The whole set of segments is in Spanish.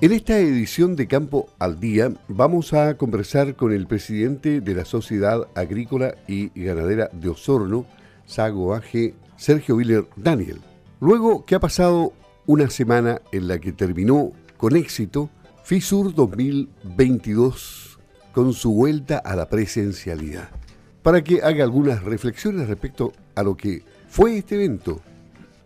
En esta edición de Campo al Día vamos a conversar con el presidente de la Sociedad Agrícola y Ganadera de Osorno, Sago AG, Sergio Willer Daniel. Luego que ha pasado una semana en la que terminó con éxito FISUR 2022 con su vuelta a la presencialidad, para que haga algunas reflexiones respecto a lo que fue este evento,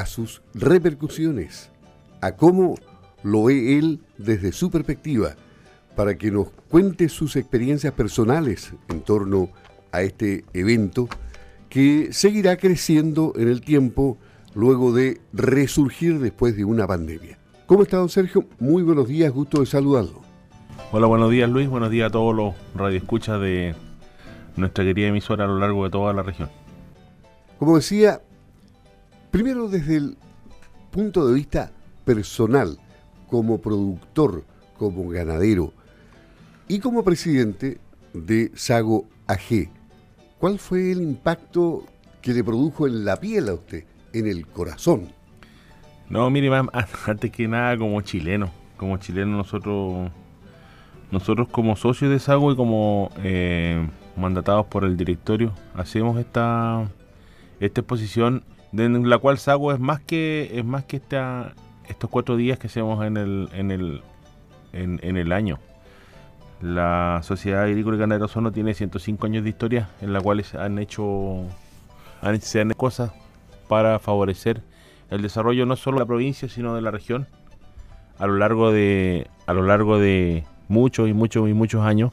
a sus repercusiones, a cómo lo ve él desde su perspectiva, para que nos cuente sus experiencias personales en torno a este evento que seguirá creciendo en el tiempo luego de resurgir después de una pandemia. ¿Cómo está, don Sergio? Muy buenos días, gusto de saludarlo. Hola, buenos días, Luis. Buenos días a todos los radioescuchas de nuestra querida emisora a lo largo de toda la región. Como decía, primero desde el punto de vista personal, como productor, como ganadero y como presidente de Sago AG. ¿Cuál fue el impacto que le produjo en la piel a usted, en el corazón? No, mire, antes que nada, como chileno, como chileno nosotros, nosotros como socios de Sago y como eh, mandatados por el directorio, hacemos esta, esta exposición en la cual Sago es más que es más que esta, estos cuatro días que hacemos en el, en el, en, el año. La Sociedad Agrícola y Ganadera Osorno tiene 105 años de historia en la cual han hecho han hecho cosas para favorecer el desarrollo no solo de la provincia sino de la región a lo largo de a lo largo de muchos y muchos y muchos años.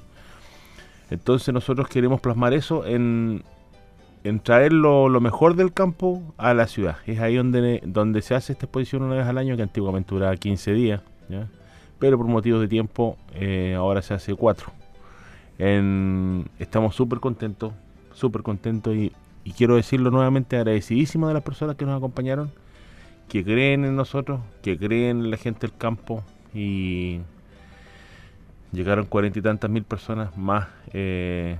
Entonces nosotros queremos plasmar eso en, en traer lo, mejor del campo a la ciudad. Es ahí donde, donde se hace esta exposición una vez al año, que antiguamente duraba 15 días, pero por motivos de tiempo eh, ahora se hace 4. estamos súper contentos, súper contentos y, quiero decirlo nuevamente agradecidísimo de las personas que nos acompañaron, que creen en nosotros, que creen en la gente del campo y llegaron cuarenta y tantas mil personas más. Eh,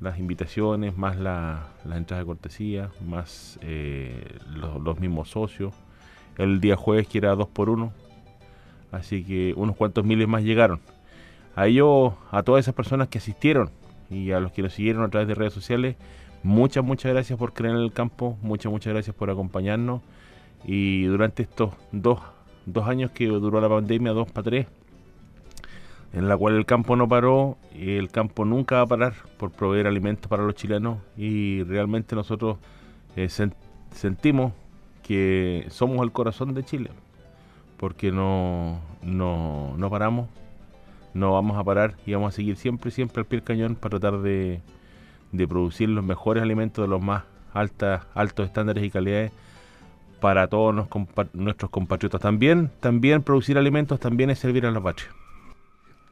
las invitaciones, más la, las entradas de cortesía, más eh, los, mismos socios. El día jueves que era 2 por 1 así que unos cuantos miles más llegaron. A ellos, a todas esas personas que asistieron y a los que nos siguieron a través de redes sociales, muchas, muchas gracias por creer en el campo, muchas, muchas gracias por acompañarnos y durante estos dos, dos años que duró la pandemia, dos para tres, en la cual el campo no paró y el campo nunca va a parar por proveer alimentos para los chilenos y realmente nosotros eh, sentimos que somos el corazón de Chile porque no, no, no, paramos, no vamos a parar y vamos a seguir siempre, siempre al pie del cañón para tratar de, de producir los mejores alimentos de los más altas, altos estándares y calidades para todos nuestros compatriotas. También, también producir alimentos también es servir a la patria.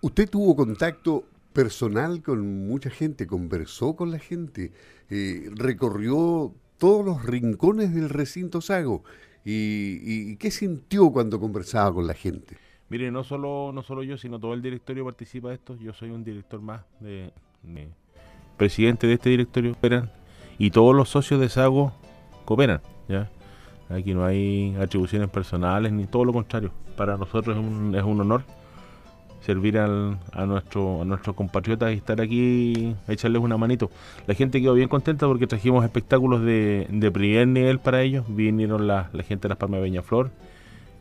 ¿Usted tuvo contacto personal con mucha gente, conversó con la gente, eh, recorrió todos los rincones del recinto Sago? Y, qué sintió cuando conversaba con la gente? Mire, no solo, no solo yo, sino todo el directorio participa de esto. Yo soy un director más, de, presidente de este directorio, cooperan, y todos los socios de Sago cooperan. ¿ya? Aquí no hay atribuciones personales, ni todo lo contrario. Para nosotros es un, es un honor servir al, a, nuestro, a nuestros compatriotas y estar aquí, echarles una manito. La gente quedó bien contenta porque trajimos espectáculos de, de primer nivel para ellos. Vinieron la, la gente de Las Palmas de Peñaflor,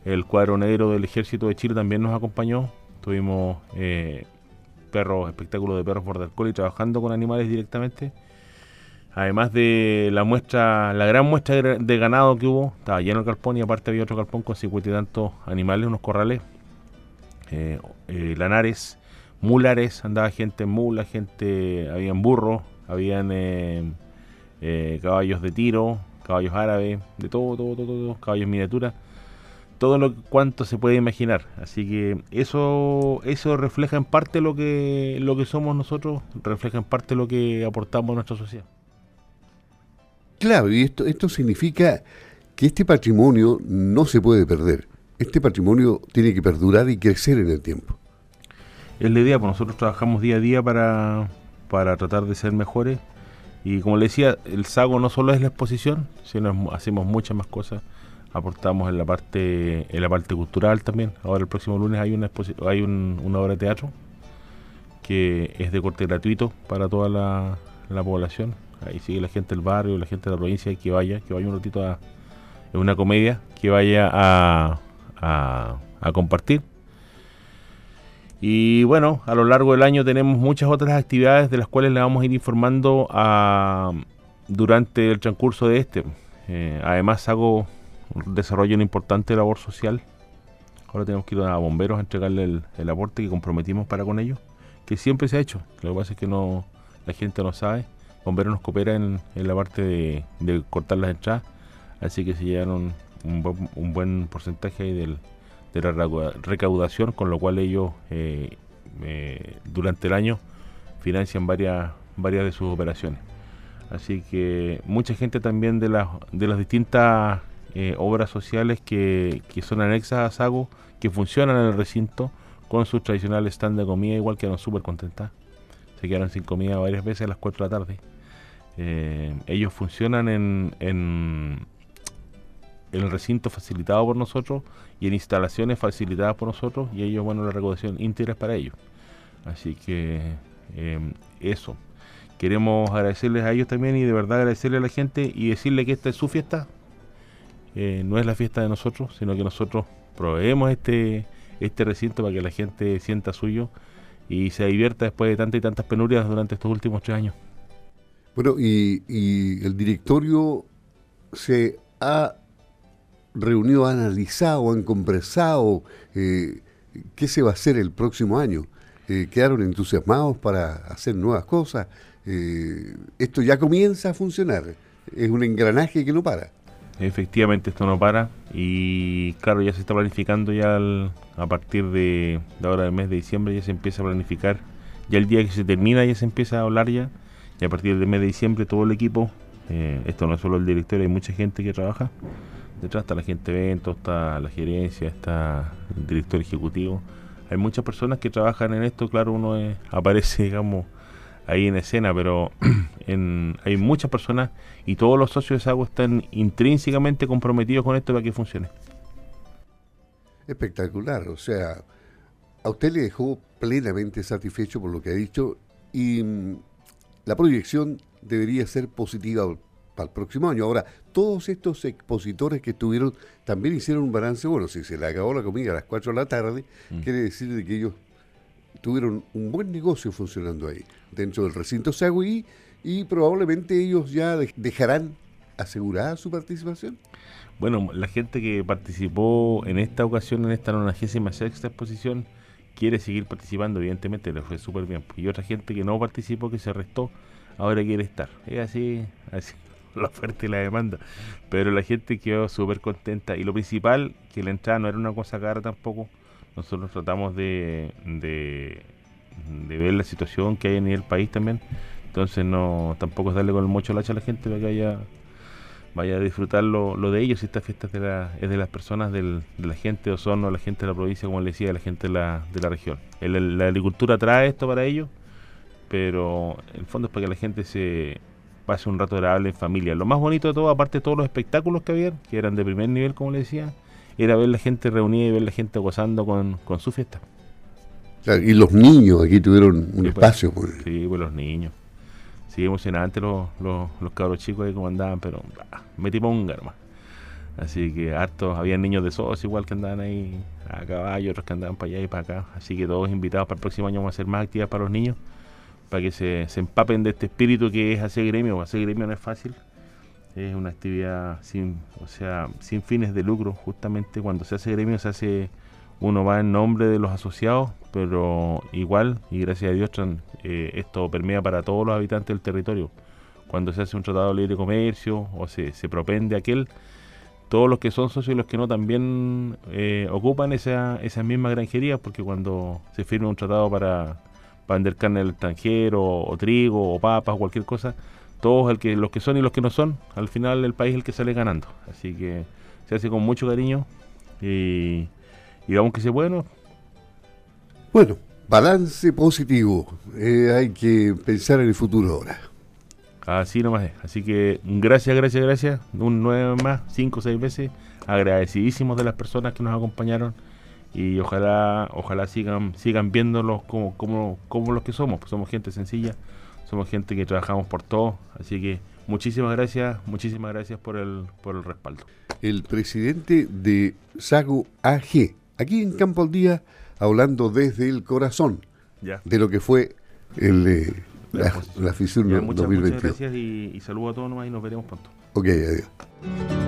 el cuadro negro del Ejército de Chile también nos acompañó. Tuvimos eh, perros, espectáculos de perros border collie trabajando con animales directamente. Además de la muestra, la gran muestra de ganado que hubo, estaba lleno el galpón y aparte había otro galpón con cincuenta y tantos animales, unos corrales eh, eh, lanares, mulares, andaba gente en mula, gente, habían burros, habían eh, caballos de tiro, caballos árabes, de todo, todo, todo, todo caballos miniatura, todo lo cuanto se puede imaginar. Así que eso, eso refleja en parte lo que, lo que somos nosotros, refleja en parte lo que aportamos a nuestra sociedad. Claro, y esto, esto significa que este patrimonio no se puede perder este patrimonio tiene que perdurar y crecer en el tiempo. Es la idea, pues nosotros trabajamos día a día para, para tratar de ser mejores. Y como le decía, el Sago no solo es la exposición, sino hacemos muchas más cosas. aportamos en la parte en la parte cultural también. Ahora el próximo lunes hay una hay una obra de teatro que es de corte gratuito para toda la, población. Ahí sigue la gente del barrio, la gente de la provincia que vaya, que vaya un ratito a una comedia, que vaya a, a compartir. Y bueno, a lo largo del año tenemos muchas otras actividades de las cuales le vamos a ir informando a, durante el transcurso de este. Eh, además hago desarrollo una importante labor social. Ahora tenemos que ir a bomberos a entregarle el, aporte que comprometimos para con ellos, que siempre se ha hecho. Lo que pasa es que no la gente no sabe. Bomberos nos coopera en, la parte de, cortar las entradas, así que se llevaron un, un buen porcentaje del, de la recaudación, con lo cual ellos eh, eh, durante el año financian varias, varias de sus operaciones. Así que mucha gente también de las, de las distintas eh, obras sociales que, son anexas a Sago, que funcionan en el recinto con sus tradicionales stand de comida, igual quedaron súper contentas. Se quedaron sin comida varias veces a las 4 de la tarde. ellos funcionan en, en el recinto facilitado por nosotros y en instalaciones facilitadas por nosotros y ellos, bueno, la recaudación íntegra es para ellos. Así que em, eso. Queremos agradecerles a ellos también y de verdad agradecerle a la gente y decirle que esta es su fiesta. Eh, no es la fiesta de nosotros, sino que nosotros proveemos este, este recinto para que la gente sienta suyo y se divierta después de tantas y tantas penurias durante estos últimos tres años. Bueno, y, y el directorio se ha reunido, han analizado, han conversado eh, qué se va a hacer el próximo año. Eh, quedaron entusiasmados para hacer nuevas cosas. Eh, esto ya comienza a funcionar. Es un engranaje que no para. Efectivamente, esto no para y claro, ya se está planificando ya a partir de, ahora del mes de diciembre, ya se empieza a planificar. Ya el día que se termina ya se empieza a hablar ya y a partir del mes de diciembre todo el equipo, esto no es solo el director, hay mucha gente que trabaja, Detrás está la gente de eventos, está la gerencia, está el director ejecutivo. Hay muchas personas que trabajan en esto, claro, uno aparece, digamos, ahí en escena, pero hay muchas personas y todos los socios de SAGO están intrínsecamente comprometidos con esto para que funcione. Espectacular, o sea, a usted le dejó plenamente satisfecho por lo que ha dicho y mm, la proyección debería ser positiva para el próximo año. Ahora, todos estos expositores que estuvieron también hicieron un balance. Bueno, si se le acabó la comida a las 4 de la tarde, mm. quiere decir de que ellos tuvieron un buen negocio funcionando ahí, dentro del recinto Sagüí, y probablemente ellos ya dejarán asegurada su participación. Bueno, la gente que participó en esta ocasión, en esta 96 exposición, quiere seguir participando, evidentemente, le fue súper bien. Y otra gente que no participó, que se restó, ahora quiere estar. Es así, así la oferta y la demanda. Pero la gente quedó súper contenta. Y lo principal, que la entrada no era una cosa cara tampoco. Nosotros tratamos de, de, ver la situación que hay en el país también. Entonces no tampoco es darle con el mocho lacha a la gente para que haya, vaya a disfrutar lo, de ellos. Esta fiesta es de, las personas, de la gente de Osorno, la gente de la provincia, como le decía, la gente de la, de la región. la agricultura trae esto para ellos, pero en el fondo es para que la gente se, pase un rato agradable en familia. Lo más bonito de todo, aparte de todos los espectáculos que había, que eran de primer nivel, como le decía, era ver la gente reunida y ver la gente gozando con, su fiesta. y los niños aquí tuvieron un pues, espacio. Pues. Sí, pues los niños. Sí, emocionante los, los, los cabros chicos ahí como andaban, pero bah, metimos un garma. Así que hartos, había niños de SOS igual que andaban ahí a caballo, otros que andaban para allá y para acá. Así que todos invitados para el próximo año vamos a hacer más actividades para los niños para que se, empapen de este espíritu que es hacer gremio. Hacer gremio no es fácil, es una actividad sin, o sea, sin fines de lucro. Justamente cuando se hace gremio se hace, uno va en nombre de los asociados, pero igual, y gracias a Dios, eh, esto permea para todos los habitantes del territorio. Cuando se hace un tratado de libre comercio o se, se propende aquel, todos los que son socios y los que no también eh, ocupan esa, esas mismas granjerías, porque cuando se firma un tratado para para vender carne al extranjero, o, trigo, o papas, o cualquier cosa, todos el que, los que son y los que no son, al final el país es el que sale ganando. Así que se hace con mucho cariño y, y vamos que sea bueno. Bueno, balance positivo. Eh, hay que pensar en el futuro ahora. Así nomás es. Así que gracias, gracias, gracias. Un nueve más, cinco o seis veces agradecidísimos de las personas que nos acompañaron y ojalá ojalá sigan sigan viéndolos como, como, como los que somos, pues somos gente sencilla, somos gente que trabajamos por todo, así que muchísimas gracias, muchísimas gracias por el, por el respaldo. El presidente de Sago AG, aquí en Campo al Día, hablando desde el corazón de lo que fue el, eh, la, la, 2020. Muchas gracias y, y saludo a todos nomás y nos veremos pronto. Ok, adiós.